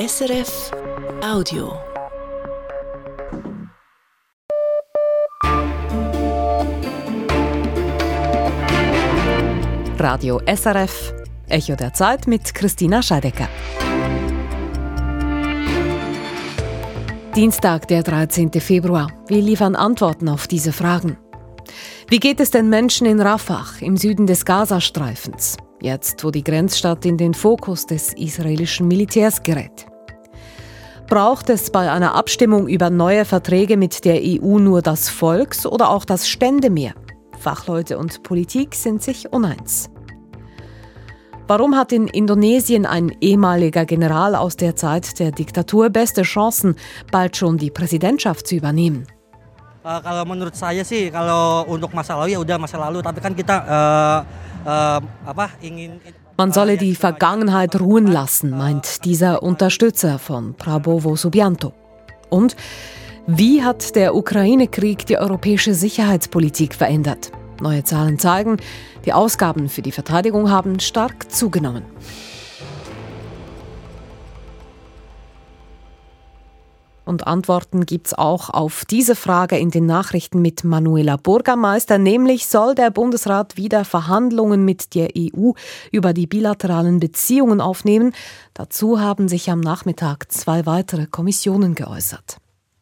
SRF Audio. Radio SRF, Echo der Zeit mit Christina Scheidecker. Dienstag, der 13. Februar. Wir liefern Antworten auf diese Fragen. Wie geht es den Menschen in Rafah im Süden des Gazastreifens, jetzt wo die Grenzstadt in den Fokus des israelischen Militärs gerät? Braucht es bei einer Abstimmung über neue Verträge mit der EU nur das Volks- oder auch das Ständemeer? Fachleute und Politik sind sich uneins. Warum hat in Indonesien ein ehemaliger General aus der Zeit der Diktatur beste Chancen, bald schon die Präsidentschaft zu übernehmen? Uh, kalau menurut saya sih kalau untuk masa man solle die Vergangenheit ruhen lassen, meint dieser Unterstützer von Prabowo Subianto. Und wie hat der Ukraine-Krieg die europäische Sicherheitspolitik verändert? Neue Zahlen zeigen, die Ausgaben für die Verteidigung haben stark zugenommen. Und Antworten gibt es auch auf diese Frage in den Nachrichten mit Manuela Bürgermeister, nämlich soll der Bundesrat wieder Verhandlungen mit der EU über die bilateralen Beziehungen aufnehmen. Dazu haben sich am Nachmittag zwei weitere Kommissionen geäußert.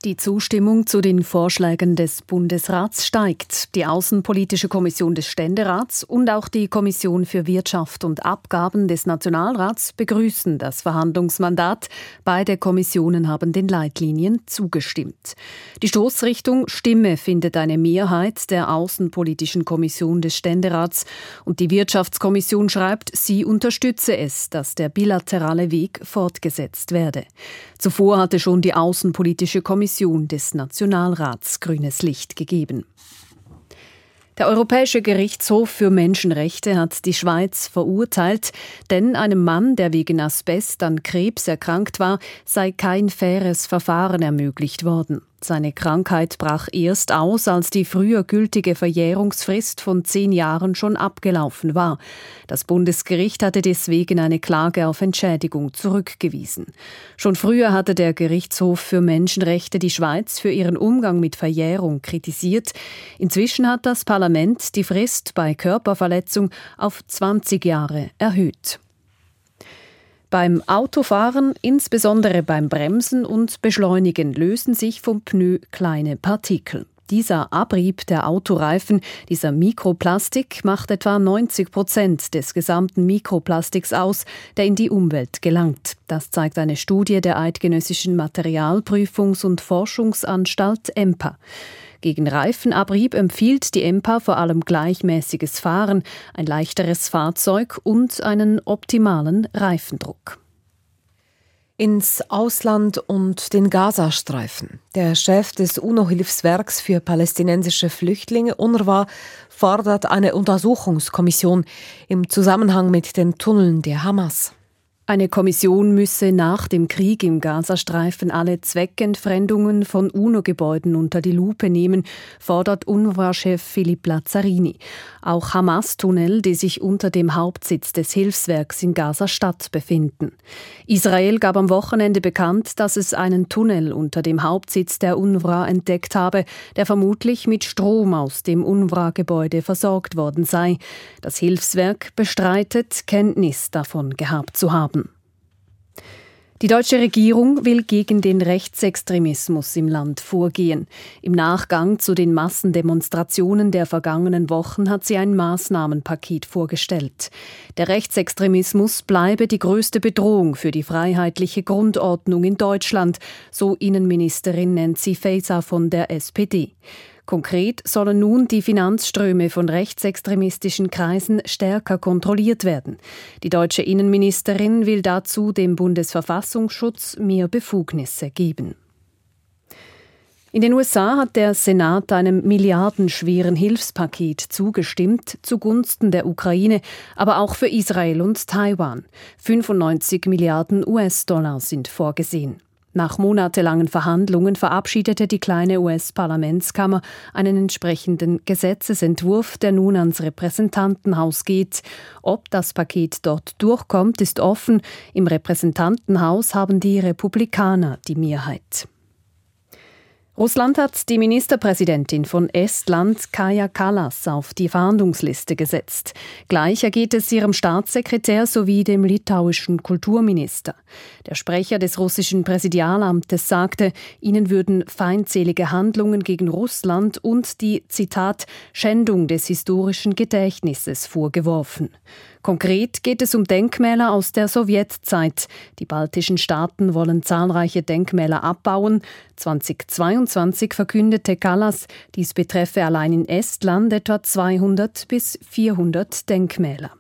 Die Zustimmung zu den Vorschlägen des Bundesrats steigt. Die Außenpolitische Kommission des Ständerats und auch die Kommission für Wirtschaft und Abgaben des Nationalrats begrüßen das Verhandlungsmandat. Beide Kommissionen haben den Leitlinien zugestimmt. Die Stoßrichtung Stimme findet eine Mehrheit der Außenpolitischen Kommission des Ständerats und die Wirtschaftskommission schreibt, sie unterstütze es, dass der bilaterale Weg fortgesetzt werde. Zuvor hatte schon die Außenpolitische Kommission des Nationalrats grünes Licht gegeben. Der Europäische Gerichtshof für Menschenrechte hat die Schweiz verurteilt, denn einem Mann, der wegen Asbest an Krebs erkrankt war, sei kein faires Verfahren ermöglicht worden. Seine Krankheit brach erst aus, als die früher gültige Verjährungsfrist von zehn Jahren schon abgelaufen war. Das Bundesgericht hatte deswegen eine Klage auf Entschädigung zurückgewiesen. Schon früher hatte der Gerichtshof für Menschenrechte die Schweiz für ihren Umgang mit Verjährung kritisiert. Inzwischen hat das Parlament die Frist bei Körperverletzung auf 20 Jahre erhöht. Beim Autofahren, insbesondere beim Bremsen und Beschleunigen, lösen sich vom Pneu kleine Partikel. Dieser Abrieb der Autoreifen, dieser Mikroplastik, macht etwa 90 Prozent des gesamten Mikroplastiks aus, der in die Umwelt gelangt. Das zeigt eine Studie der Eidgenössischen Materialprüfungs- und Forschungsanstalt EMPA. Gegen Reifenabrieb empfiehlt die EMPA vor allem gleichmäßiges Fahren, ein leichteres Fahrzeug und einen optimalen Reifendruck ins Ausland und den Gazastreifen. Der Chef des UNO-Hilfswerks für palästinensische Flüchtlinge, UNRWA, fordert eine Untersuchungskommission im Zusammenhang mit den Tunneln der Hamas. Eine Kommission müsse nach dem Krieg im Gazastreifen alle Zweckentfremdungen von UNO-Gebäuden unter die Lupe nehmen, fordert UNRWA-Chef Philipp Lazzarini. Auch Hamas-Tunnel, die sich unter dem Hauptsitz des Hilfswerks in Gaza-Stadt befinden. Israel gab am Wochenende bekannt, dass es einen Tunnel unter dem Hauptsitz der UNRWA entdeckt habe, der vermutlich mit Strom aus dem UNRWA-Gebäude versorgt worden sei. Das Hilfswerk bestreitet, Kenntnis davon gehabt zu haben. Die deutsche Regierung will gegen den Rechtsextremismus im Land vorgehen. Im Nachgang zu den Massendemonstrationen der vergangenen Wochen hat sie ein Maßnahmenpaket vorgestellt. Der Rechtsextremismus bleibe die größte Bedrohung für die freiheitliche Grundordnung in Deutschland, so Innenministerin Nancy Faeser von der SPD. Konkret sollen nun die Finanzströme von rechtsextremistischen Kreisen stärker kontrolliert werden. Die deutsche Innenministerin will dazu dem Bundesverfassungsschutz mehr Befugnisse geben. In den USA hat der Senat einem milliardenschweren Hilfspaket zugestimmt zugunsten der Ukraine, aber auch für Israel und Taiwan. 95 Milliarden US-Dollar sind vorgesehen. Nach monatelangen Verhandlungen verabschiedete die kleine US-Parlamentskammer einen entsprechenden Gesetzesentwurf, der nun ans Repräsentantenhaus geht. Ob das Paket dort durchkommt, ist offen. Im Repräsentantenhaus haben die Republikaner die Mehrheit. Russland hat die Ministerpräsidentin von Estland, Kaja Kallas, auf die Verhandlungsliste gesetzt. Gleich ergeht es ihrem Staatssekretär sowie dem litauischen Kulturminister. Der Sprecher des russischen Präsidialamtes sagte, ihnen würden feindselige Handlungen gegen Russland und die, Zitat, Schändung des historischen Gedächtnisses vorgeworfen. Konkret geht es um Denkmäler aus der Sowjetzeit. Die baltischen Staaten wollen zahlreiche Denkmäler abbauen. 2022 verkündete Kallas, dies betreffe allein in Estland etwa 200 bis 400 Denkmäler.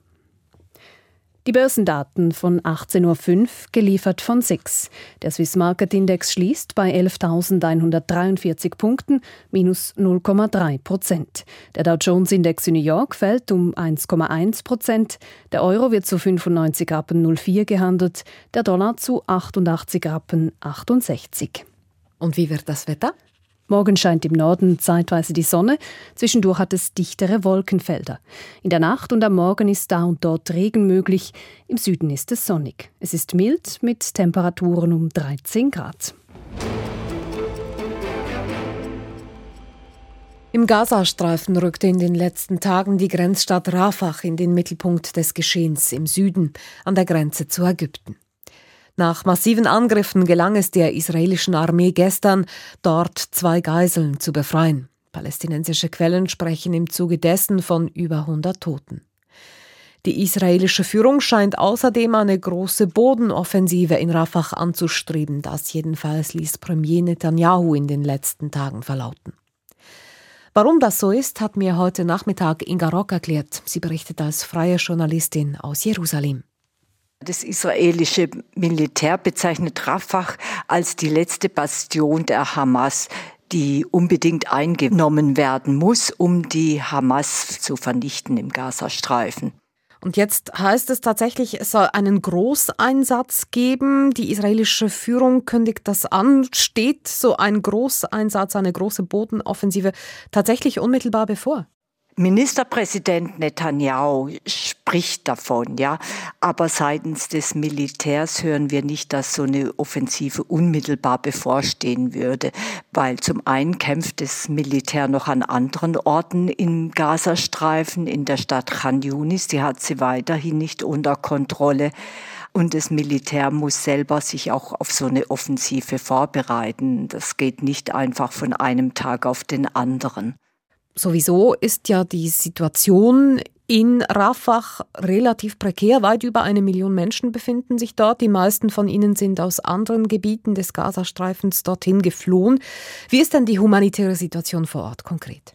Die Börsendaten von 18.05 Uhr geliefert von SIX. Der Swiss Market Index schließt bei 11.143 Punkten, minus 0,3 Prozent. Der Dow Jones Index in New York fällt um 1,1 Prozent. Der Euro wird zu 95 Rappen 04 gehandelt, der Dollar zu 88 Rappen 68. Und wie wird das Wetter? Morgen scheint im Norden zeitweise die Sonne, zwischendurch hat es dichtere Wolkenfelder. In der Nacht und am Morgen ist da und dort Regen möglich, im Süden ist es sonnig. Es ist mild mit Temperaturen um 13 Grad. Im Gazastreifen rückte in den letzten Tagen die Grenzstadt Rafah in den Mittelpunkt des Geschehens im Süden an der Grenze zu Ägypten. Nach massiven Angriffen gelang es der israelischen Armee gestern, dort zwei Geiseln zu befreien. Palästinensische Quellen sprechen im Zuge dessen von über 100 Toten. Die israelische Führung scheint außerdem eine große Bodenoffensive in Rafah anzustreben. Das jedenfalls ließ Premier Netanyahu in den letzten Tagen verlauten. Warum das so ist, hat mir heute Nachmittag Inga Rock erklärt. Sie berichtet als freie Journalistin aus Jerusalem. Das israelische Militär bezeichnet Rafah als die letzte Bastion der Hamas, die unbedingt eingenommen werden muss, um die Hamas zu vernichten im Gazastreifen. Und jetzt heißt es tatsächlich, es soll einen Großeinsatz geben. Die israelische Führung kündigt das an. Steht so ein Großeinsatz, eine große Bodenoffensive tatsächlich unmittelbar bevor? Ministerpräsident Netanyahu spricht davon, ja, aber seitens des Militärs hören wir nicht, dass so eine Offensive unmittelbar bevorstehen würde, weil zum einen kämpft das Militär noch an anderen Orten im Gazastreifen, in der Stadt Khan Yunis, die hat sie weiterhin nicht unter Kontrolle. Und das Militär muss selber sich auch auf so eine Offensive vorbereiten. Das geht nicht einfach von einem Tag auf den anderen. Sowieso ist ja die Situation in Rafah relativ prekär. Weit über eine Million Menschen befinden sich dort. Die meisten von ihnen sind aus anderen Gebieten des Gazastreifens dorthin geflohen. Wie ist denn die humanitäre Situation vor Ort konkret?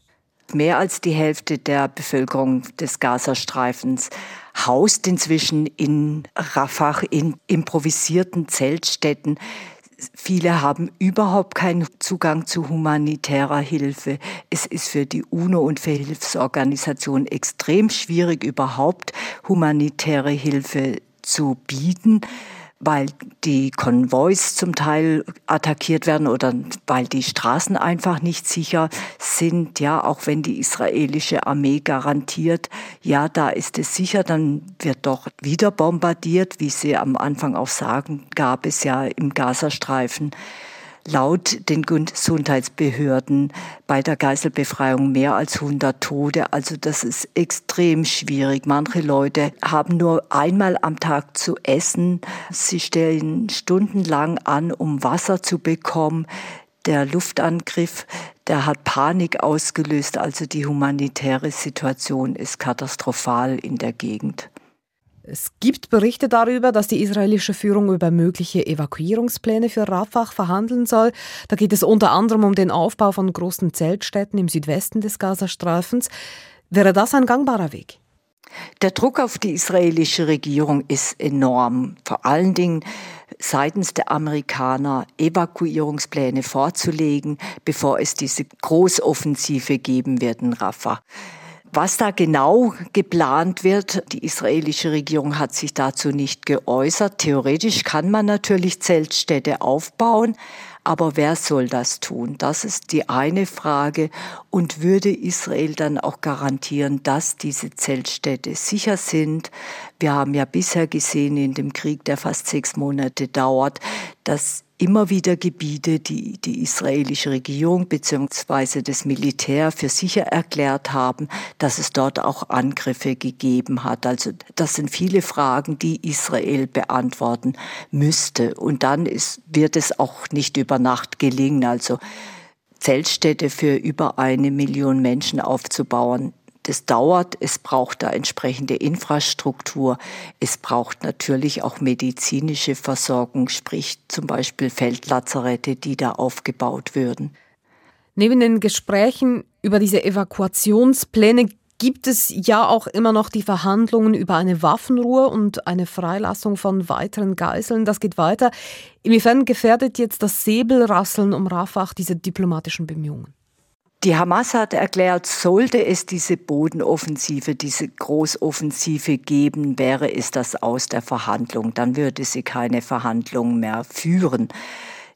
Mehr als die Hälfte der Bevölkerung des Gazastreifens haust inzwischen in Rafah in improvisierten Zeltstätten. Viele haben überhaupt keinen Zugang zu humanitärer Hilfe. Es ist für die UNO und für Hilfsorganisationen extrem schwierig, überhaupt humanitäre Hilfe zu bieten weil die Konvois zum Teil attackiert werden oder weil die Straßen einfach nicht sicher sind. Ja, auch wenn die israelische Armee garantiert, ja, da ist es sicher, dann wird doch wieder bombardiert, wie sie am Anfang auch sagen, gab es ja im Gazastreifen laut den Gesundheitsbehörden bei der Geiselbefreiung mehr als 100 Tote. Also das ist extrem schwierig. Manche Leute haben nur einmal am Tag zu essen. Sie stellen stundenlang an, um Wasser zu bekommen. Der Luftangriff, der hat Panik ausgelöst. Also die humanitäre Situation ist katastrophal in der Gegend. Es gibt Berichte darüber, dass die israelische Führung über mögliche Evakuierungspläne für Rafah verhandeln soll. Da geht es unter anderem um den Aufbau von großen Zeltstädten im Südwesten des Gazastreifens. Wäre das ein gangbarer Weg? Der Druck auf die israelische Regierung ist enorm. Vor allen Dingen seitens der Amerikaner Evakuierungspläne vorzulegen, bevor es diese Großoffensive geben wird in Rafah. Was da genau geplant wird, die israelische Regierung hat sich dazu nicht geäußert. Theoretisch kann man natürlich Zeltstädte aufbauen, aber wer soll das tun? Das ist die eine Frage. Und würde Israel dann auch garantieren, dass diese Zeltstädte sicher sind? Wir haben ja bisher gesehen in dem Krieg, der fast sechs Monate dauert, dass immer wieder Gebiete, die die israelische Regierung bzw. das Militär für sicher erklärt haben, dass es dort auch Angriffe gegeben hat. Also das sind viele Fragen, die Israel beantworten müsste. Und dann ist, wird es auch nicht über Nacht gelingen. Also Zeltstädte für über eine Million Menschen aufzubauen, das dauert, es braucht da entsprechende Infrastruktur, es braucht natürlich auch medizinische Versorgung, sprich zum Beispiel Feldlazarette, die da aufgebaut würden. Neben den Gesprächen über diese Evakuationspläne gibt es ja auch immer noch die Verhandlungen über eine Waffenruhe und eine Freilassung von weiteren Geiseln. Das geht weiter. Inwiefern gefährdet jetzt das Säbelrasseln um Rafah diese diplomatischen Bemühungen? Die Hamas hat erklärt, sollte es diese Bodenoffensive, diese Großoffensive geben, wäre es das aus der Verhandlung. Dann würde sie keine Verhandlungen mehr führen.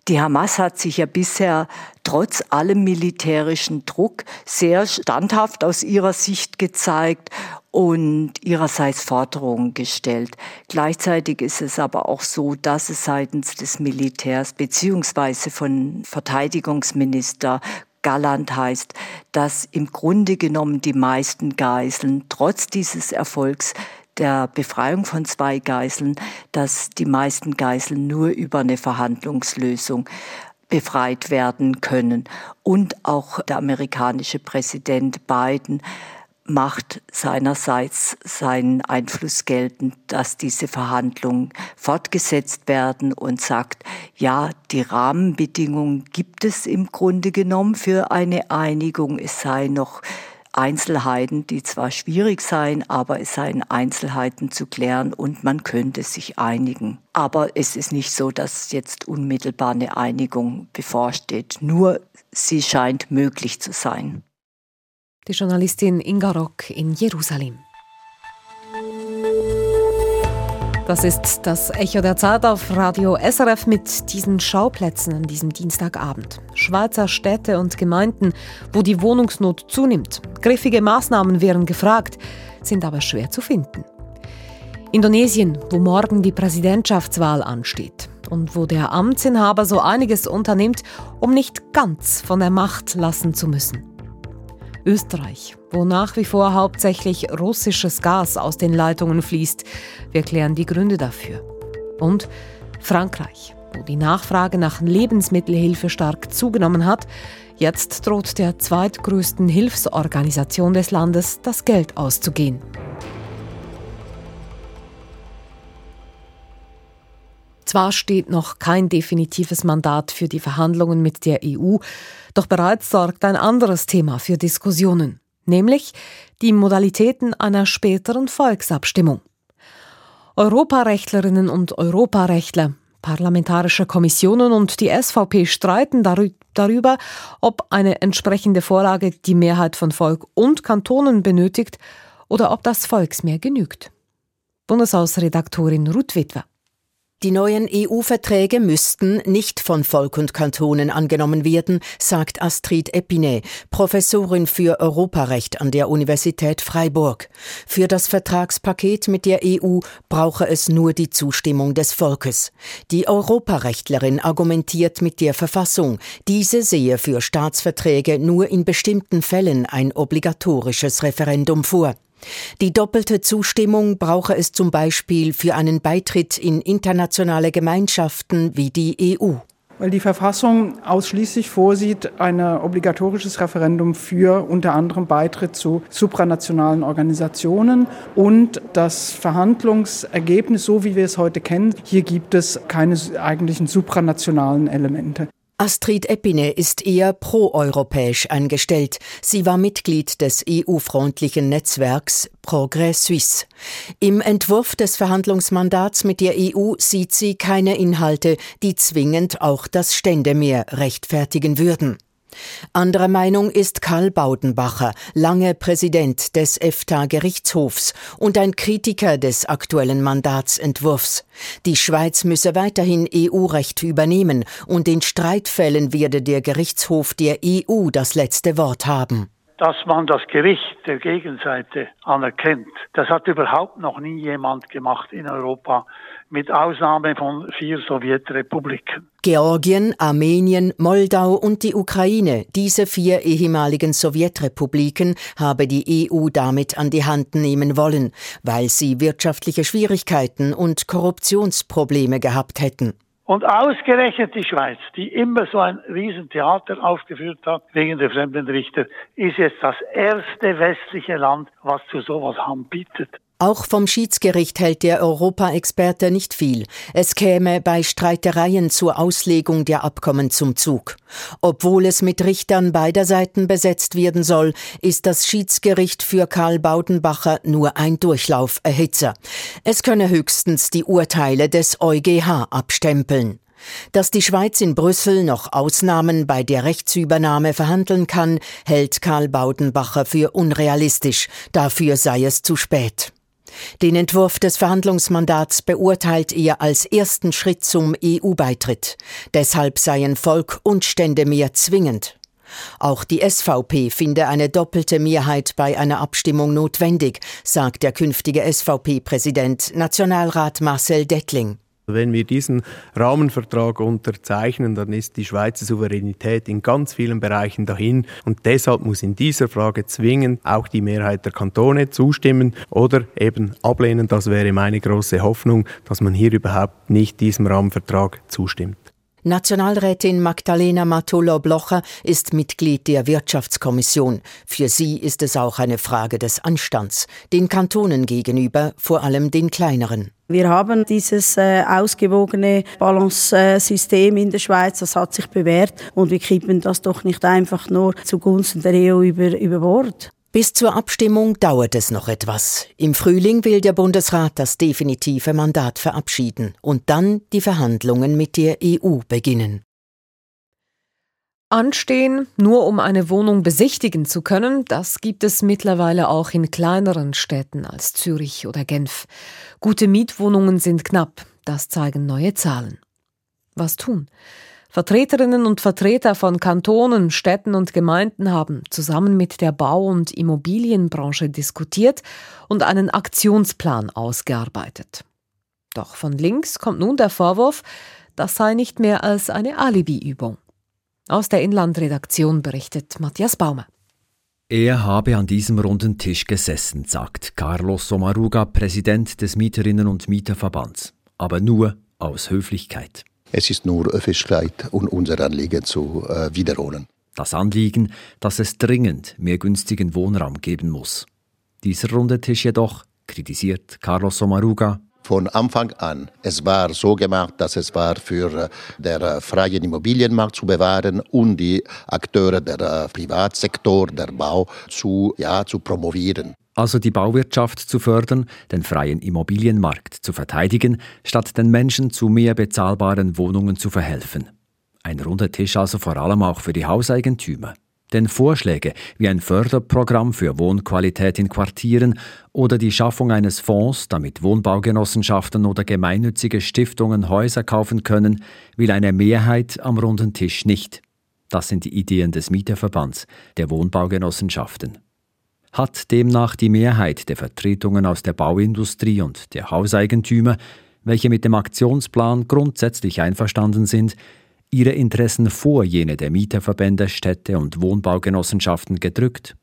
Die Hamas hat sich ja bisher trotz allem militärischen Druck sehr standhaft aus ihrer Sicht gezeigt und ihrerseits Forderungen gestellt. Gleichzeitig ist es aber auch so, dass es seitens des Militärs beziehungsweise von Verteidigungsminister Galland heißt, dass im Grunde genommen die meisten Geiseln trotz dieses Erfolgs der Befreiung von zwei Geiseln, dass die meisten Geiseln nur über eine Verhandlungslösung befreit werden können. Und auch der amerikanische Präsident Biden macht seinerseits seinen Einfluss geltend, dass diese Verhandlungen fortgesetzt werden und sagt, ja, die Rahmenbedingungen gibt es im Grunde genommen für eine Einigung. Es sei noch Einzelheiten, die zwar schwierig seien, aber es seien Einzelheiten zu klären und man könnte sich einigen. Aber es ist nicht so, dass jetzt unmittelbar eine Einigung bevorsteht. Nur sie scheint möglich zu sein die Journalistin Inga Rock in Jerusalem. Das ist das Echo der Zeit auf Radio SRF mit diesen Schauplätzen an diesem Dienstagabend. Schweizer Städte und Gemeinden, wo die Wohnungsnot zunimmt. Griffige Maßnahmen wären gefragt, sind aber schwer zu finden. Indonesien, wo morgen die Präsidentschaftswahl ansteht und wo der Amtsinhaber so einiges unternimmt, um nicht ganz von der Macht lassen zu müssen. Österreich, wo nach wie vor hauptsächlich russisches Gas aus den Leitungen fließt. Wir klären die Gründe dafür. Und Frankreich, wo die Nachfrage nach Lebensmittelhilfe stark zugenommen hat. Jetzt droht der zweitgrößten Hilfsorganisation des Landes das Geld auszugehen. Zwar steht noch kein definitives Mandat für die Verhandlungen mit der EU, doch bereits sorgt ein anderes Thema für Diskussionen, nämlich die Modalitäten einer späteren Volksabstimmung. Europarechtlerinnen und Europarechtler, parlamentarische Kommissionen und die SVP streiten darüber, ob eine entsprechende Vorlage die Mehrheit von Volk und Kantonen benötigt oder ob das Volksmehr genügt. Bundeshausredaktorin Ruth Witwer. Die neuen EU-Verträge müssten nicht von Volk und Kantonen angenommen werden, sagt Astrid Epinet, Professorin für Europarecht an der Universität Freiburg. Für das Vertragspaket mit der EU brauche es nur die Zustimmung des Volkes. Die Europarechtlerin argumentiert mit der Verfassung. Diese sehe für Staatsverträge nur in bestimmten Fällen ein obligatorisches Referendum vor. Die doppelte Zustimmung brauche es zum Beispiel für einen Beitritt in internationale Gemeinschaften wie die EU. Weil die Verfassung ausschließlich vorsieht, ein obligatorisches Referendum für unter anderem Beitritt zu supranationalen Organisationen und das Verhandlungsergebnis, so wie wir es heute kennen, hier gibt es keine eigentlichen supranationalen Elemente. Astrid Epine ist eher proeuropäisch eingestellt. Sie war Mitglied des EU-freundlichen Netzwerks Progrès Suisse. Im Entwurf des Verhandlungsmandats mit der EU sieht sie keine Inhalte, die zwingend auch das Ständemeer rechtfertigen würden. Anderer Meinung ist Karl Baudenbacher, lange Präsident des EFTA-Gerichtshofs und ein Kritiker des aktuellen Mandatsentwurfs. Die Schweiz müsse weiterhin EU-Recht übernehmen und in Streitfällen werde der Gerichtshof der EU das letzte Wort haben dass man das Gericht der Gegenseite anerkennt. Das hat überhaupt noch nie jemand gemacht in Europa, mit Ausnahme von vier Sowjetrepubliken. Georgien, Armenien, Moldau und die Ukraine, diese vier ehemaligen Sowjetrepubliken, habe die EU damit an die Hand nehmen wollen, weil sie wirtschaftliche Schwierigkeiten und Korruptionsprobleme gehabt hätten. Und ausgerechnet die Schweiz, die immer so ein Riesentheater aufgeführt hat wegen der Fremdenrichter, ist jetzt das erste westliche Land, was zu sowas anbietet. Auch vom Schiedsgericht hält der Europa-Experte nicht viel. Es käme bei Streitereien zur Auslegung der Abkommen zum Zug. Obwohl es mit Richtern beider Seiten besetzt werden soll, ist das Schiedsgericht für Karl Baudenbacher nur ein Durchlauferhitzer. Es könne höchstens die Urteile des EuGH abstempeln. Dass die Schweiz in Brüssel noch Ausnahmen bei der Rechtsübernahme verhandeln kann, hält Karl Baudenbacher für unrealistisch. Dafür sei es zu spät. Den Entwurf des Verhandlungsmandats beurteilt er als ersten Schritt zum EU-Beitritt. Deshalb seien Volk und Stände mehr zwingend. Auch die SVP finde eine doppelte Mehrheit bei einer Abstimmung notwendig, sagt der künftige SVP-Präsident Nationalrat Marcel Dettling. Wenn wir diesen Rahmenvertrag unterzeichnen, dann ist die Schweizer Souveränität in ganz vielen Bereichen dahin. Und deshalb muss in dieser Frage zwingend auch die Mehrheit der Kantone zustimmen oder eben ablehnen. Das wäre meine große Hoffnung, dass man hier überhaupt nicht diesem Rahmenvertrag zustimmt. Nationalrätin Magdalena Matolo-Blocher ist Mitglied der Wirtschaftskommission. Für sie ist es auch eine Frage des Anstands, den Kantonen gegenüber, vor allem den kleineren. Wir haben dieses äh, ausgewogene Balance-System in der Schweiz, das hat sich bewährt und wir kippen das doch nicht einfach nur zugunsten der EU über, über Bord. Bis zur Abstimmung dauert es noch etwas. Im Frühling will der Bundesrat das definitive Mandat verabschieden und dann die Verhandlungen mit der EU beginnen. Anstehen, nur um eine Wohnung besichtigen zu können, das gibt es mittlerweile auch in kleineren Städten als Zürich oder Genf. Gute Mietwohnungen sind knapp, das zeigen neue Zahlen. Was tun? Vertreterinnen und Vertreter von Kantonen, Städten und Gemeinden haben zusammen mit der Bau- und Immobilienbranche diskutiert und einen Aktionsplan ausgearbeitet. Doch von links kommt nun der Vorwurf, das sei nicht mehr als eine Alibi-Übung. Aus der Inlandredaktion berichtet Matthias Baumer. Er habe an diesem runden Tisch gesessen, sagt Carlos Somaruga, Präsident des Mieterinnen- und Mieterverbands, aber nur aus Höflichkeit. Es ist nur Höflichkeit und unser Anliegen zu äh, wiederholen. Das Anliegen, dass es dringend mehr günstigen Wohnraum geben muss. Dieser runde Tisch jedoch, kritisiert Carlos Somaruga, von Anfang an. Es war so gemacht, dass es war für äh, den äh, freien Immobilienmarkt zu bewahren und die Akteure der äh, Privatsektor, der Bau zu, ja, zu promovieren also die Bauwirtschaft zu fördern, den freien Immobilienmarkt zu verteidigen, statt den Menschen zu mehr bezahlbaren Wohnungen zu verhelfen. Ein runder Tisch also vor allem auch für die Hauseigentümer. Denn Vorschläge wie ein Förderprogramm für Wohnqualität in Quartieren oder die Schaffung eines Fonds, damit Wohnbaugenossenschaften oder gemeinnützige Stiftungen Häuser kaufen können, will eine Mehrheit am runden Tisch nicht. Das sind die Ideen des Mieterverbands, der Wohnbaugenossenschaften hat demnach die Mehrheit der Vertretungen aus der Bauindustrie und der Hauseigentümer, welche mit dem Aktionsplan grundsätzlich einverstanden sind, ihre Interessen vor jene der Mieterverbände, Städte und Wohnbaugenossenschaften gedrückt.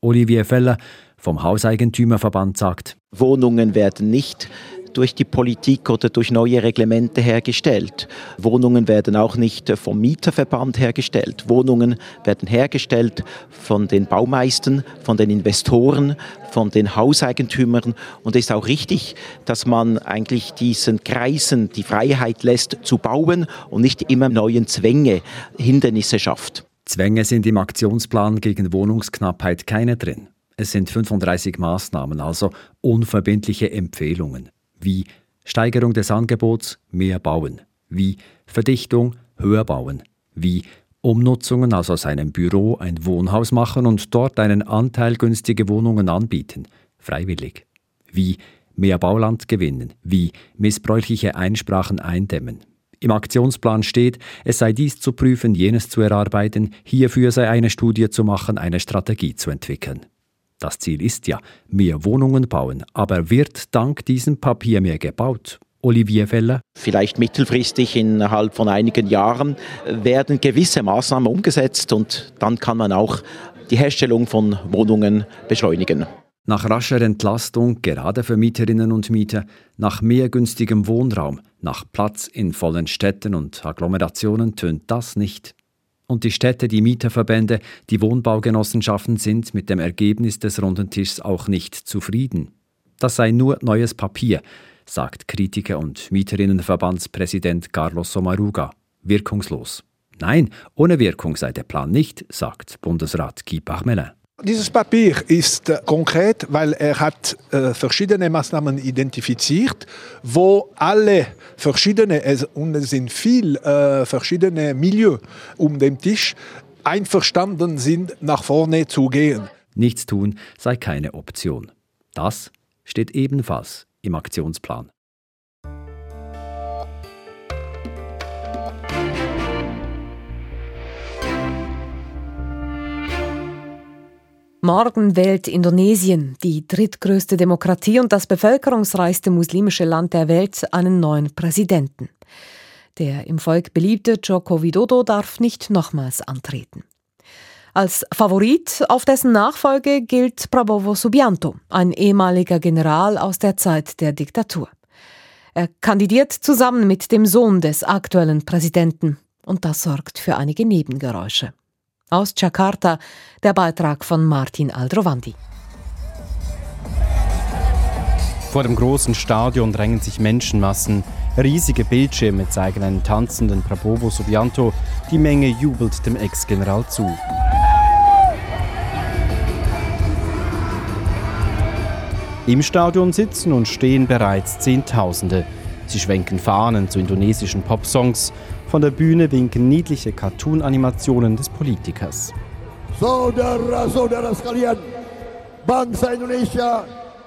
Olivier Feller vom Hauseigentümerverband sagt, Wohnungen werden nicht durch die Politik oder durch neue Reglemente hergestellt. Wohnungen werden auch nicht vom Mieterverband hergestellt. Wohnungen werden hergestellt von den Baumeistern, von den Investoren, von den Hauseigentümern. Und es ist auch richtig, dass man eigentlich diesen Kreisen die Freiheit lässt zu bauen und nicht immer neuen Zwänge, Hindernisse schafft. Zwänge sind im Aktionsplan gegen Wohnungsknappheit keine drin. Es sind 35 Maßnahmen, also unverbindliche Empfehlungen wie Steigerung des Angebots, mehr bauen, wie Verdichtung, höher bauen, wie Umnutzungen, also aus einem Büro ein Wohnhaus machen und dort einen Anteil günstige Wohnungen anbieten. Freiwillig. Wie mehr Bauland gewinnen, wie missbräuchliche Einsprachen eindämmen. Im Aktionsplan steht, es sei dies zu prüfen, jenes zu erarbeiten, hierfür sei eine Studie zu machen, eine Strategie zu entwickeln. Das Ziel ist ja, mehr Wohnungen bauen, aber wird dank diesem Papier mehr gebaut? Olivier Feller. Vielleicht mittelfristig innerhalb von einigen Jahren werden gewisse Maßnahmen umgesetzt und dann kann man auch die Herstellung von Wohnungen beschleunigen. Nach rascher Entlastung, gerade für Mieterinnen und Mieter, nach mehr günstigem Wohnraum, nach Platz in vollen Städten und Agglomerationen tönt das nicht. Und die Städte, die Mieterverbände, die Wohnbaugenossenschaften sind mit dem Ergebnis des runden Tischs auch nicht zufrieden. Das sei nur neues Papier, sagt Kritiker und Mieterinnenverbandspräsident Carlos Somaruga. Wirkungslos. Nein, ohne Wirkung sei der Plan nicht, sagt Bundesrat Guy Parmelin. Dieses Papier ist äh, konkret, weil er hat äh, verschiedene Maßnahmen identifiziert, wo alle verschiedene, und es sind viele äh, verschiedene Milieu um den Tisch, einverstanden sind, nach vorne zu gehen. Nichts tun sei keine Option. Das steht ebenfalls im Aktionsplan. Morgen wählt Indonesien, die drittgrößte Demokratie und das bevölkerungsreichste muslimische Land der Welt, einen neuen Präsidenten. Der im Volk beliebte Joko Widodo darf nicht nochmals antreten. Als Favorit auf dessen Nachfolge gilt Prabowo Subianto, ein ehemaliger General aus der Zeit der Diktatur. Er kandidiert zusammen mit dem Sohn des aktuellen Präsidenten und das sorgt für einige Nebengeräusche. Aus Jakarta der Beitrag von Martin Aldrovandi. Vor dem großen Stadion drängen sich Menschenmassen. Riesige Bildschirme zeigen einen tanzenden Prabowo Subianto. Die Menge jubelt dem Ex-General zu. Im Stadion sitzen und stehen bereits Zehntausende. Sie schwenken Fahnen zu indonesischen Popsongs. Von der Bühne winken niedliche Cartoon-Animationen des Politikers. Saudara-saudara sekalian, Bangsa Indonesia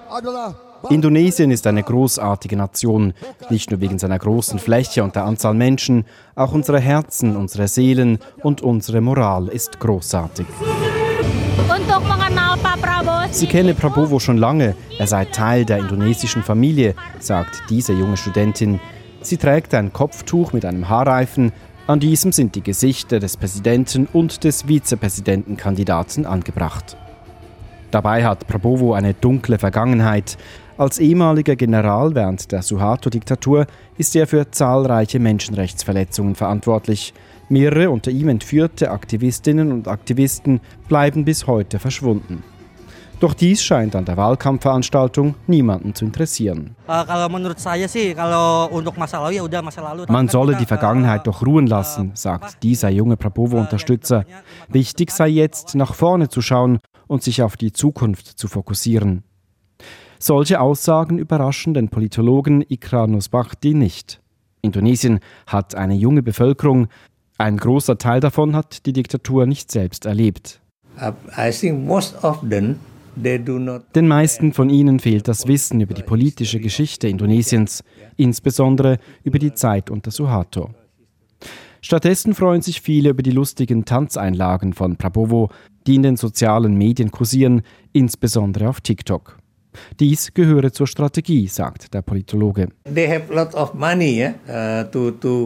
adalah Indonesien ist eine großartige Nation, nicht nur wegen seiner großen Fläche und der Anzahl Menschen, auch unsere Herzen, unsere Seelen und unsere Moral ist großartig. Sie kenne Prabowo schon lange, er sei Teil der indonesischen Familie, sagt diese junge Studentin. Sie trägt ein Kopftuch mit einem Haarreifen, an diesem sind die Gesichter des Präsidenten und des Vizepräsidentenkandidaten angebracht. Dabei hat Prabowo eine dunkle Vergangenheit. Als ehemaliger General während der Suharto-Diktatur ist er für zahlreiche Menschenrechtsverletzungen verantwortlich. Mehrere unter ihm entführte Aktivistinnen und Aktivisten bleiben bis heute verschwunden. Doch dies scheint an der Wahlkampfveranstaltung niemanden zu interessieren. Äh, Man solle die Vergangenheit doch ruhen lassen, sagt dieser junge Prabowo-Unterstützer. Wichtig sei jetzt, nach vorne zu schauen und sich auf die Zukunft zu fokussieren. Solche Aussagen überraschen den Politologen Ikra Nusbachti nicht. Indonesien hat eine junge Bevölkerung, ein großer Teil davon hat die Diktatur nicht selbst erlebt. Den meisten von ihnen fehlt das Wissen über die politische Geschichte Indonesiens, insbesondere über die Zeit unter Suharto. Stattdessen freuen sich viele über die lustigen Tanzeinlagen von Prabowo, die in den sozialen Medien kursieren, insbesondere auf TikTok. Dies gehöre zur Strategie, sagt der Politologe. Uh,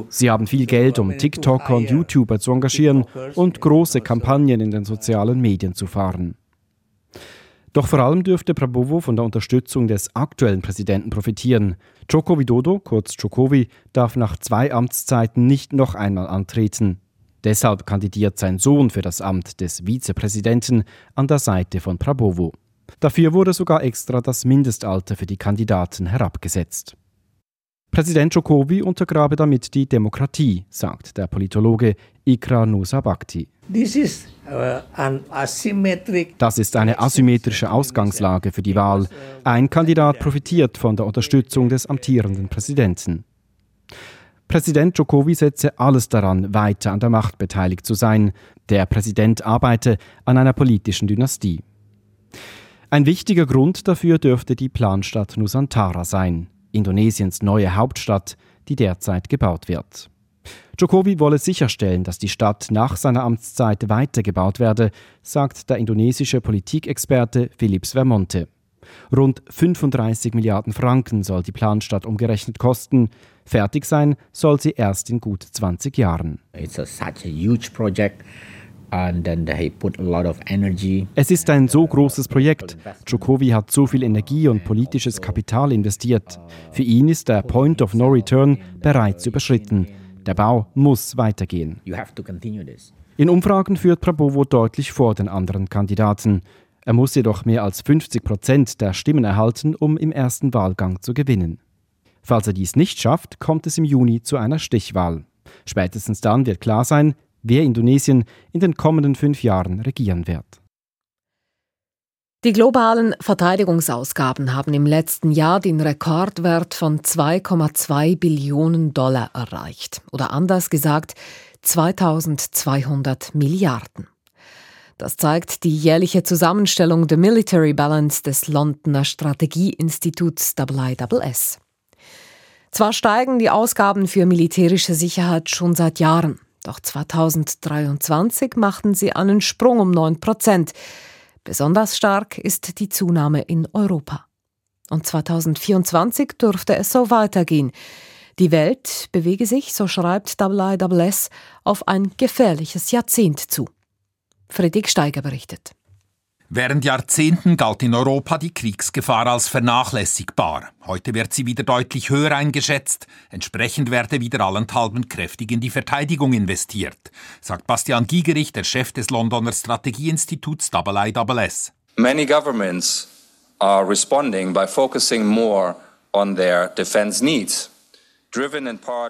Sie haben viel Geld, um TikToker und YouTuber zu engagieren und große Kampagnen in den sozialen Medien zu fahren. Doch vor allem dürfte Prabowo von der Unterstützung des aktuellen Präsidenten profitieren. Joko Widodo, kurz Jokowi, darf nach zwei Amtszeiten nicht noch einmal antreten. Deshalb kandidiert sein Sohn für das Amt des Vizepräsidenten an der Seite von Prabowo. Dafür wurde sogar extra das Mindestalter für die Kandidaten herabgesetzt. Präsident Jokowi untergrabe damit die Demokratie, sagt der Politologe Ikra Nusa Bhakti. Uh, das ist eine asymmetrische Ausgangslage für die Wahl. Ein Kandidat profitiert von der Unterstützung des amtierenden Präsidenten. Präsident Djokovic setze alles daran, weiter an der Macht beteiligt zu sein. Der Präsident arbeite an einer politischen Dynastie. Ein wichtiger Grund dafür dürfte die Planstadt Nusantara sein, Indonesiens neue Hauptstadt, die derzeit gebaut wird. Jokowi wolle sicherstellen, dass die Stadt nach seiner Amtszeit weitergebaut werde, sagt der indonesische Politikexperte Philips Vermonte. Rund 35 Milliarden Franken soll die Planstadt umgerechnet kosten. Fertig sein soll sie erst in gut 20 Jahren. It's a, such a huge project. Es ist ein so großes Projekt. Jokowi hat so viel Energie und politisches Kapital investiert. Für ihn ist der Point of No Return bereits überschritten. Der Bau muss weitergehen. In Umfragen führt Prabowo deutlich vor den anderen Kandidaten. Er muss jedoch mehr als 50 Prozent der Stimmen erhalten, um im ersten Wahlgang zu gewinnen. Falls er dies nicht schafft, kommt es im Juni zu einer Stichwahl. Spätestens dann wird klar sein, wer Indonesien in den kommenden fünf Jahren regieren wird. Die globalen Verteidigungsausgaben haben im letzten Jahr den Rekordwert von 2,2 Billionen Dollar erreicht. Oder anders gesagt, 2200 Milliarden. Das zeigt die jährliche Zusammenstellung der Military Balance des Londoner Strategieinstituts IISS. Zwar steigen die Ausgaben für militärische Sicherheit schon seit Jahren, doch 2023 machten sie einen Sprung um 9 Prozent. Besonders stark ist die Zunahme in Europa. Und 2024 dürfte es so weitergehen. Die Welt bewege sich, so schreibt IISS, auf ein gefährliches Jahrzehnt zu. Friedrich Steiger berichtet. Während Jahrzehnten galt in Europa die Kriegsgefahr als vernachlässigbar. Heute wird sie wieder deutlich höher eingeschätzt. Entsprechend werde wieder allenthalben kräftig in die Verteidigung investiert, sagt Bastian Giegerich, der Chef des Londoner Strategieinstituts IISS. Many governments are responding by focusing more on their defense needs.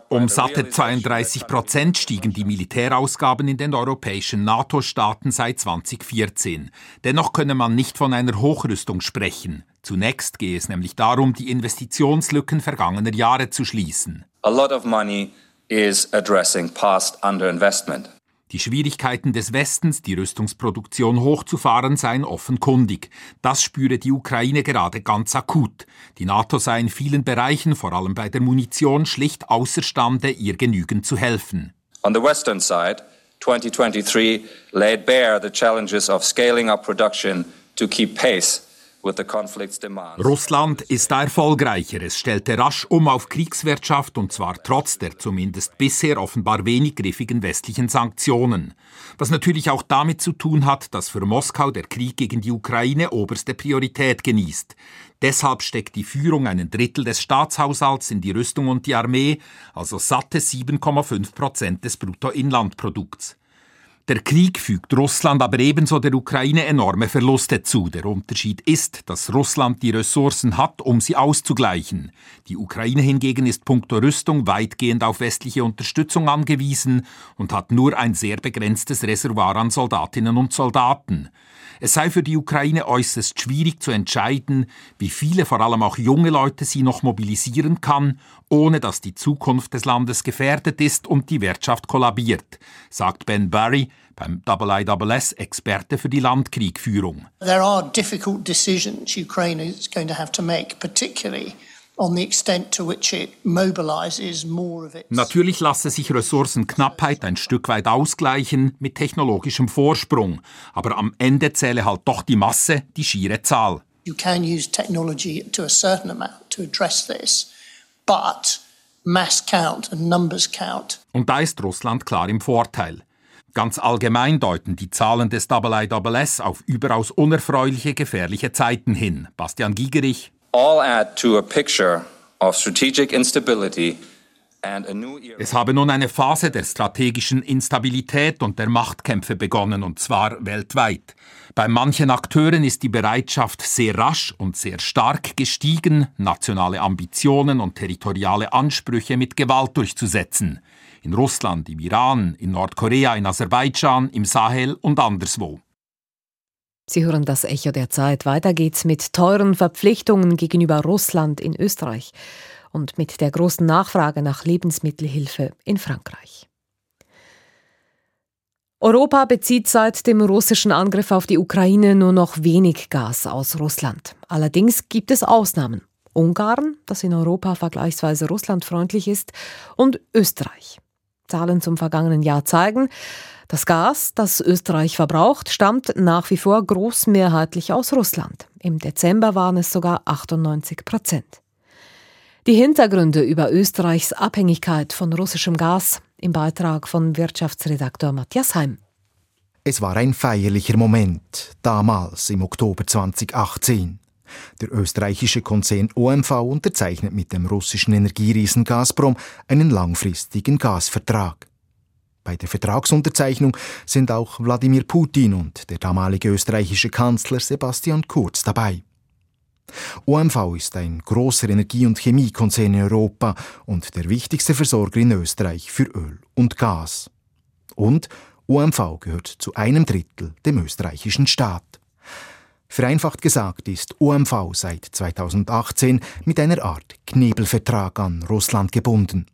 Um satte 32 Prozent stiegen die Militärausgaben in den europäischen NATO-Staaten seit 2014. Dennoch könne man nicht von einer Hochrüstung sprechen. Zunächst gehe es nämlich darum, die Investitionslücken vergangener Jahre zu schließen. A lot of money is addressing past underinvestment. Die Schwierigkeiten des Westens, die Rüstungsproduktion hochzufahren, seien offenkundig. Das spüre die Ukraine gerade ganz akut. Die NATO sei in vielen Bereichen, vor allem bei der Munition, schlicht außerstande, ihr genügend zu helfen. On the western side, 2023 laid bare the challenges of scaling up production to keep pace Russland ist da erfolgreicher. Es stellte rasch um auf Kriegswirtschaft und zwar trotz der zumindest bisher offenbar wenig griffigen westlichen Sanktionen. Was natürlich auch damit zu tun hat, dass für Moskau der Krieg gegen die Ukraine oberste Priorität genießt. Deshalb steckt die Führung einen Drittel des Staatshaushalts in die Rüstung und die Armee, also satte 7,5 Prozent des Bruttoinlandprodukts. Der Krieg fügt Russland aber ebenso der Ukraine enorme Verluste zu. Der Unterschied ist, dass Russland die Ressourcen hat, um sie auszugleichen. Die Ukraine hingegen ist puncto Rüstung weitgehend auf westliche Unterstützung angewiesen und hat nur ein sehr begrenztes Reservoir an Soldatinnen und Soldaten. Es sei für die Ukraine äußerst schwierig zu entscheiden, wie viele, vor allem auch junge Leute, sie noch mobilisieren kann, ohne dass die Zukunft des Landes gefährdet ist und die Wirtschaft kollabiert, sagt Ben Barry beim IISS Experte für die Landkriegführung. There are difficult decisions Ukraine is going to have to make, particularly Natürlich lasse sich Ressourcenknappheit ein Stück weit ausgleichen mit technologischem Vorsprung, aber am Ende zähle halt doch die Masse, die schiere Zahl. You can use technology to a certain amount to address this, but mass count and numbers count. Und da ist Russland klar im Vorteil. Ganz allgemein deuten die Zahlen des IISS auf überaus unerfreuliche, gefährliche Zeiten hin. Bastian Giegerich, all add to a picture of strategic instability es habe nun eine Phase der strategischen Instabilität und der Machtkämpfe begonnen, und zwar weltweit. Bei manchen Akteuren ist die Bereitschaft sehr rasch und sehr stark gestiegen, nationale Ambitionen und territoriale Ansprüche mit Gewalt durchzusetzen. In Russland, im Iran, in Nordkorea, in Aserbaidschan, im Sahel und anderswo. Sie hören das Echo der Zeit. Weiter geht's mit teuren Verpflichtungen gegenüber Russland in Österreich. und mit der großen Nachfrage nach Lebensmittelhilfe in Frankreich. Europa bezieht seit dem russischen Angriff auf die Ukraine nur noch wenig Gas aus Russland. Allerdings gibt es Ausnahmen. Ungarn, das in Europa vergleichsweise russlandfreundlich ist, und Österreich. Zahlen zum vergangenen Jahr zeigen, das Gas, das Österreich verbraucht, stammt nach wie vor großmehrheitlich aus Russland. Im Dezember waren es sogar 98 Prozent. Die Hintergründe über Österreichs Abhängigkeit von russischem Gas im Beitrag von Wirtschaftsredakteur Matthias Heim. Es war ein feierlicher Moment, damals im Oktober 2018. Der österreichische Konzern OMV unterzeichnet mit dem russischen Energieriesen Gazprom einen langfristigen Gasvertrag. Bei der Vertragsunterzeichnung sind auch Wladimir Putin und der damalige österreichische Kanzler Sebastian Kurz dabei. OMV ist ein großer Energie- und Chemiekonzern in Europa und der wichtigste Versorger in Österreich für Öl und Gas. Und OMV gehört zu einem Drittel dem österreichischen Staat. Vereinfacht gesagt ist OMV seit 2018 mit einer Art Knebelvertrag an Russland gebunden.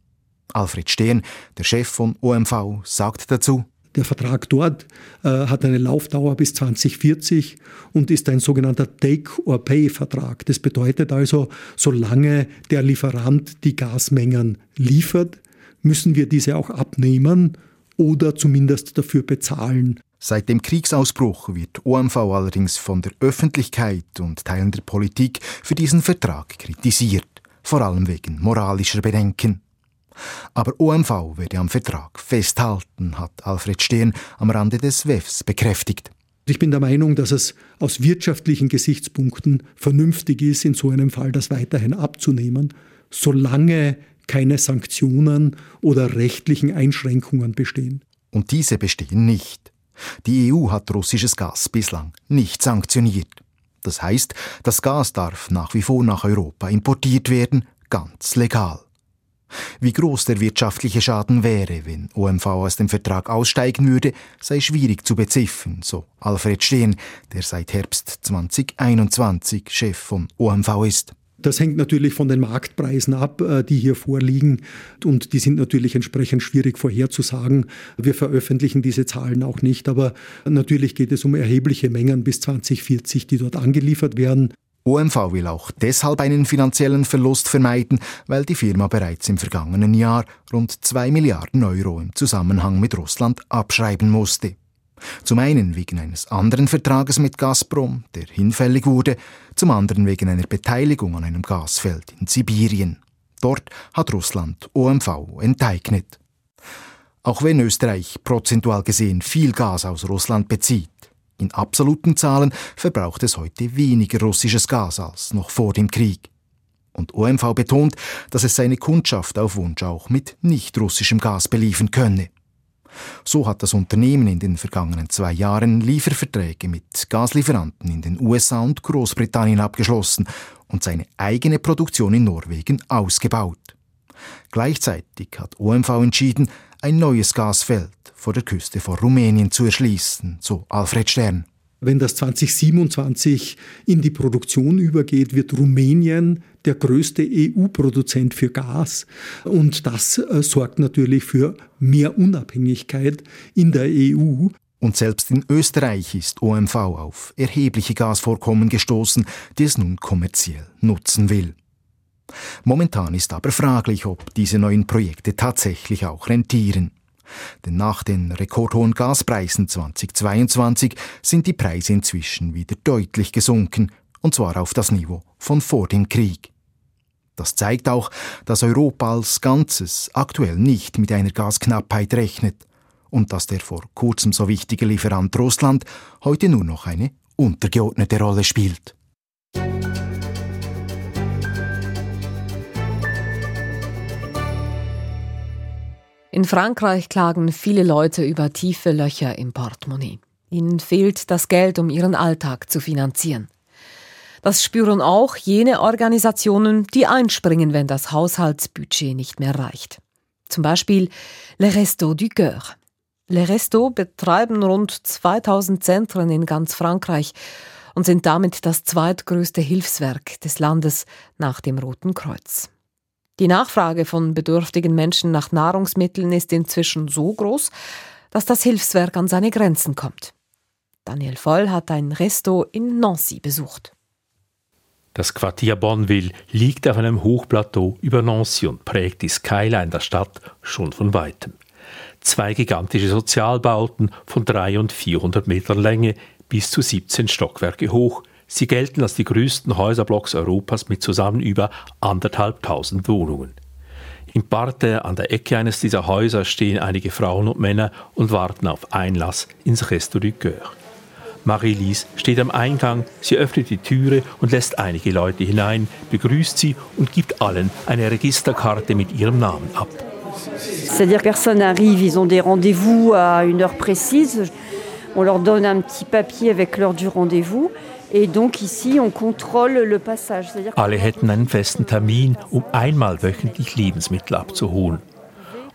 Alfred Stehn, der Chef von OMV, sagt dazu, der Vertrag dort äh, hat eine Laufdauer bis 2040 und ist ein sogenannter Take-or-Pay-Vertrag. Das bedeutet also, solange der Lieferant die Gasmengen liefert, müssen wir diese auch abnehmen oder zumindest dafür bezahlen. Seit dem Kriegsausbruch wird OMV allerdings von der Öffentlichkeit und Teilen der Politik für diesen Vertrag kritisiert, vor allem wegen moralischer Bedenken. Aber OMV werde am Vertrag festhalten, hat Alfred Stehn am Rande des WEFs bekräftigt. Ich bin der Meinung, dass es aus wirtschaftlichen Gesichtspunkten vernünftig ist, in so einem Fall das weiterhin abzunehmen, solange keine Sanktionen oder rechtlichen Einschränkungen bestehen. Und diese bestehen nicht. Die EU hat russisches Gas bislang nicht sanktioniert. Das heißt, das Gas darf nach wie vor nach Europa importiert werden, ganz legal. Wie groß der wirtschaftliche Schaden wäre, wenn OMV aus dem Vertrag aussteigen würde, sei schwierig zu beziffern, so Alfred Stehn, der seit Herbst 2021 Chef von OMV ist. Das hängt natürlich von den Marktpreisen ab, äh, die hier vorliegen. Und die sind natürlich entsprechend schwierig vorherzusagen. Wir veröffentlichen diese Zahlen auch nicht. Aber natürlich geht es um erhebliche Mengen bis 2040, die dort angeliefert werden. OMV will auch deshalb einen finanziellen Verlust vermeiden, weil die Firma bereits im vergangenen Jahr rund 2 Milliarden Euro im Zusammenhang mit Russland abschreiben musste. Zum einen wegen eines anderen Vertrages mit Gazprom, der hinfällig wurde, zum anderen wegen einer Beteiligung an einem Gasfeld in Sibirien. Dort hat Russland OMV enteignet. Auch wenn Österreich prozentual gesehen viel Gas aus Russland bezieht, in absoluten Zahlen verbraucht es heute weniger russisches Gas als noch vor dem Krieg. Und OMV betont, dass es seine Kundschaft auf Wunsch auch mit nicht russischem Gas beliefern könne. So hat das Unternehmen in den vergangenen zwei Jahren Lieferverträge mit Gaslieferanten in den USA und Großbritannien abgeschlossen und seine eigene Produktion in Norwegen ausgebaut. Gleichzeitig hat OMV entschieden, ein neues Gasfeld vor der Küste vor Rumänien zu erschließen, so Alfred Stern. Wenn das 2027 in die Produktion übergeht, wird Rumänien der größte EU-Produzent für Gas. Und das äh, sorgt natürlich für mehr Unabhängigkeit in der EU. Und selbst in Österreich ist OMV auf erhebliche Gasvorkommen gestoßen, die es nun kommerziell nutzen will. Momentan ist aber fraglich, ob diese neuen Projekte tatsächlich auch rentieren. Denn nach den rekordhohen Gaspreisen 2022 sind die Preise inzwischen wieder deutlich gesunken, und zwar auf das Niveau von vor dem Krieg. Das zeigt auch, dass Europa als Ganzes aktuell nicht mit einer Gasknappheit rechnet und dass der vor kurzem so wichtige Lieferant Russland heute nur noch eine untergeordnete Rolle spielt. In Frankreich klagen viele Leute über tiefe Löcher im Portemonnaie. Ihnen fehlt das Geld, um ihren Alltag zu finanzieren. Das spüren auch jene Organisationen, die einspringen, wenn das Haushaltsbudget nicht mehr reicht. Zum Beispiel Les Restos du Coeur. Les Restos betreiben rund 2000 Zentren in ganz Frankreich und sind damit das zweitgrößte Hilfswerk des Landes nach dem Roten Kreuz. Die Nachfrage von bedürftigen Menschen nach Nahrungsmitteln ist inzwischen so groß, dass das Hilfswerk an seine Grenzen kommt. Daniel Voll hat ein Resto in Nancy besucht. Das Quartier Bonneville liegt auf einem Hochplateau über Nancy und prägt die Skyline der Stadt schon von weitem. Zwei gigantische Sozialbauten von 300 und 400 Metern Länge bis zu 17 Stockwerke hoch – Sie gelten als die größten Häuserblocks Europas mit zusammen über anderthalbtausend Wohnungen. Im Parterre an der Ecke eines dieser Häuser stehen einige Frauen und Männer und warten auf Einlass ins Resto du Coeur. Marie-Lise steht am Eingang, sie öffnet die Türe und lässt einige Leute hinein, begrüßt sie und gibt allen eine Registerkarte mit ihrem Namen ab. C'est-à-dire personne arrive, ils ont des rendez-vous à une heure précise. On leur donne un petit papier avec l'heure du rendez-vous. Alle hätten einen festen Termin, um einmal wöchentlich Lebensmittel abzuholen.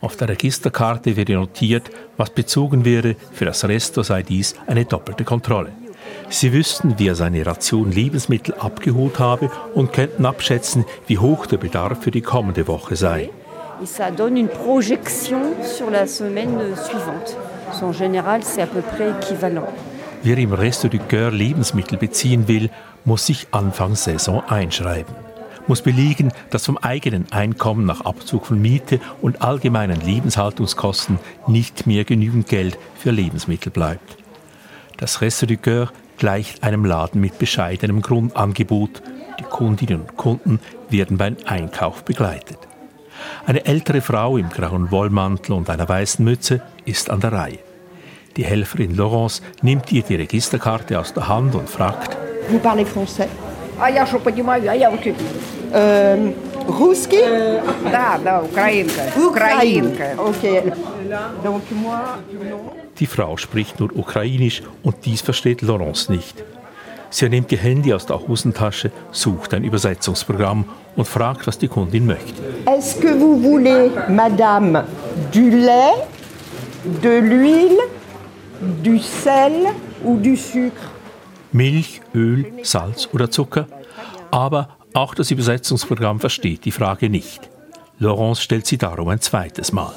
Auf der Registerkarte wäre notiert, was bezogen wäre, für das Resto sei dies eine doppelte Kontrolle. Sie wüssten, wie er seine Ration Lebensmittel abgeholt habe und könnten abschätzen, wie hoch der Bedarf für die kommende Woche sei. Et ça donne une projection sur la semaine suivante. En général, c'est à peu près équivalent. Wer im Resto du Coeur Lebensmittel beziehen will, muss sich Anfang Saison einschreiben. Muss belegen, dass vom eigenen Einkommen nach Abzug von Miete und allgemeinen Lebenshaltungskosten nicht mehr genügend Geld für Lebensmittel bleibt. Das Resto du Coeur gleicht einem Laden mit bescheidenem Grundangebot. Die Kundinnen und Kunden werden beim Einkauf begleitet. Eine ältere Frau im grauen Wollmantel und einer weißen Mütze ist an der Reihe. Die Helferin Laurence nimmt ihr die Registerkarte aus der Hand und fragt: Vous parlez français? Ah ja, что понимаю, а я учу. Ähm, Русский? Да, да, Украинка. Украинка. Okay. Donc moi, Die Frau spricht nur Ukrainisch und dies versteht Laurence nicht. Sie nimmt ihr Handy aus der Hosentasche, sucht ein Übersetzungsprogramm und fragt, was die Kundin möchte. Est-ce que vous voulez, Madame, du lait, de l'huile du sel ou du sucre. Milch, Öl, Salz oder Zucker. Aber auch das Übersetzungsprogramm versteht die Frage nicht. Laurence stellt sie darum ein zweites Mal.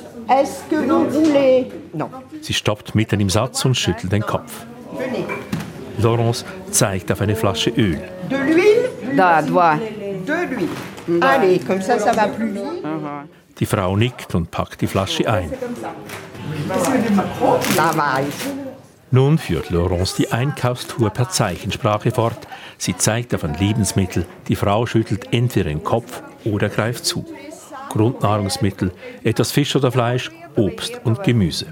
Sie stoppt mitten im Satz und schüttelt den Kopf. Laurence zeigt auf eine Flasche Öl. De l'huile? Da, doigt. De l'huile. Allez, comme ça, ça va plus vite. Die Frau nickt und packt die Flasche ein. Nun führt Laurence die Einkaufstour per Zeichensprache fort. Sie zeigt auf ein Lebensmittel. Die Frau schüttelt entweder den Kopf oder greift zu. Grundnahrungsmittel, etwas Fisch oder Fleisch, Obst und Gemüse.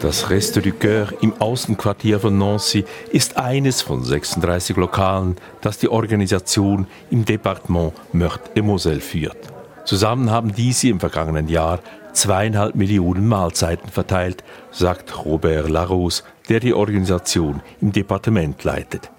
Das Resto du Coeur im Außenquartier von Nancy ist eines von 36 Lokalen, das die Organisation im Departement Meurthe-et-Moselle führt. Zusammen haben diese im vergangenen Jahr zweieinhalb Millionen Mahlzeiten verteilt, sagt Robert Larose, der die Organisation im Departement leitet.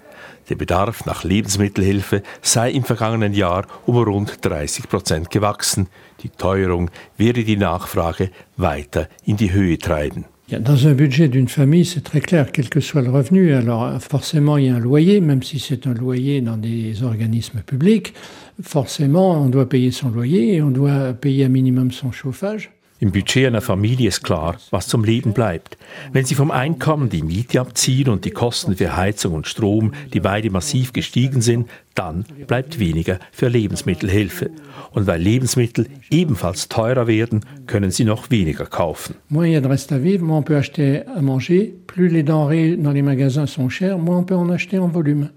Der Bedarf nach Lebensmittelhilfe sei im vergangenen Jahr um rund 30 Prozent gewachsen. Die Teuerung werde die Nachfrage weiter in die Höhe treiben. Dans un budget d'une famille, c'est très clair, quel que soit le revenu. Alors forcément, il y a un loyer, même si c'est un loyer dans des organismes publics. Forcément, on doit payer son loyer et on doit payer un minimum son chauffage. Im Budget einer Familie ist klar, was zum Leben bleibt. Wenn Sie vom Einkommen die Miete abziehen und die Kosten für Heizung und Strom, die beide massiv gestiegen sind, dann bleibt weniger für Lebensmittelhilfe. Und weil Lebensmittel ebenfalls teurer werden, können Sie noch weniger kaufen. A de reste à vivre, moins on peut acheter à manger. Plus les denrées dans les magasins sont chères, moins on peut en acheter en volume.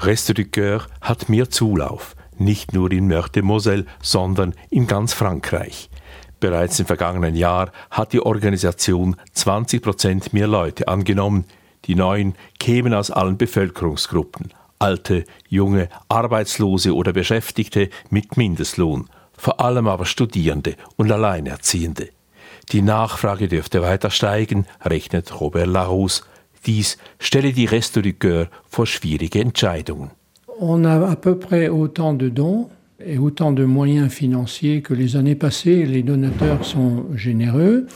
Resto du Coeur hat mehr Zulauf, nicht nur in Meurthe-Moselle, sondern in ganz Frankreich. Bereits im vergangenen Jahr hat die Organisation 20 Prozent mehr Leute angenommen. Die neuen kämen aus allen Bevölkerungsgruppen. Alte, junge, Arbeitslose oder Beschäftigte mit Mindestlohn. Vor allem aber Studierende und Alleinerziehende. Die Nachfrage dürfte weiter steigen, rechnet Robert Larousse. Dies stelle die Coeur vor schwierige Entscheidungen. On a à peu près autant de dons et autant de moyens financiers que les années passées. Les donateurs sont généreux,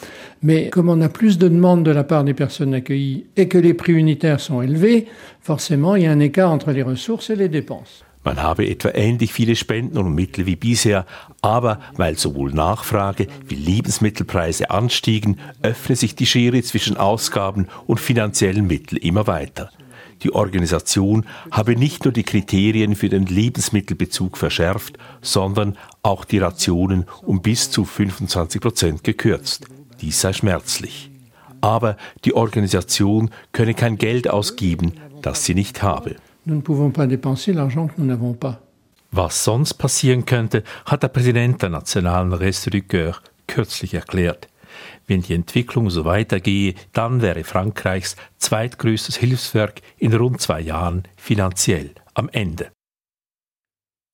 mais comme on a plus de demandes de la part des personnes accueillies et que les prix unitaires sont élevés, forcément il y a un écart entre les ressources et les dépenses. Man habe etwa ähnlich viele Spenden und Mittel wie bisher, aber weil sowohl Nachfrage wie Lebensmittelpreise anstiegen, öffne sich die Schere zwischen Ausgaben und finanziellen Mitteln immer weiter. Die Organisation habe nicht nur die Kriterien für den Lebensmittelbezug verschärft, sondern auch die Rationen um bis zu 25 Prozent gekürzt. Dies sei schmerzlich. Aber die Organisation könne kein Geld ausgeben, das sie nicht habe. Was sonst passieren könnte, hat der Präsident der nationalen Reste du Coeur kürzlich erklärt. Wenn die Entwicklung so weitergehe, dann wäre Frankreichs zweitgrößtes Hilfswerk in rund zwei Jahren finanziell am Ende.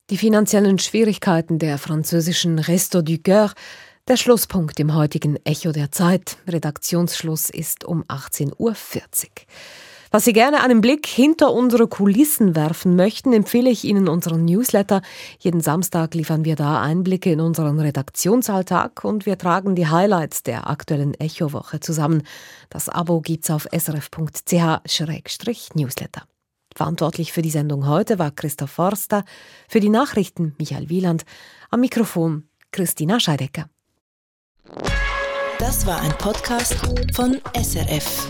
Die finanziellen Schwierigkeiten der französischen Resto du Coeur, der Schlusspunkt im heutigen Echo der Zeit. Redaktionsschluss ist um 18.40 Uhr. Was Sie gerne einen Blick hinter unsere Kulissen werfen möchten, empfehle ich Ihnen unseren Newsletter. Jeden Samstag liefern wir da Einblicke in unseren Redaktionsalltag und wir tragen die Highlights der aktuellen Echo-Woche zusammen. Das Abo gibt's auf srf.ch-newsletter. Verantwortlich für die Sendung heute war Christoph Forster, für die Nachrichten Michael Wieland, am Mikrofon Christina Scheidecker. Das war ein Podcast von SRF.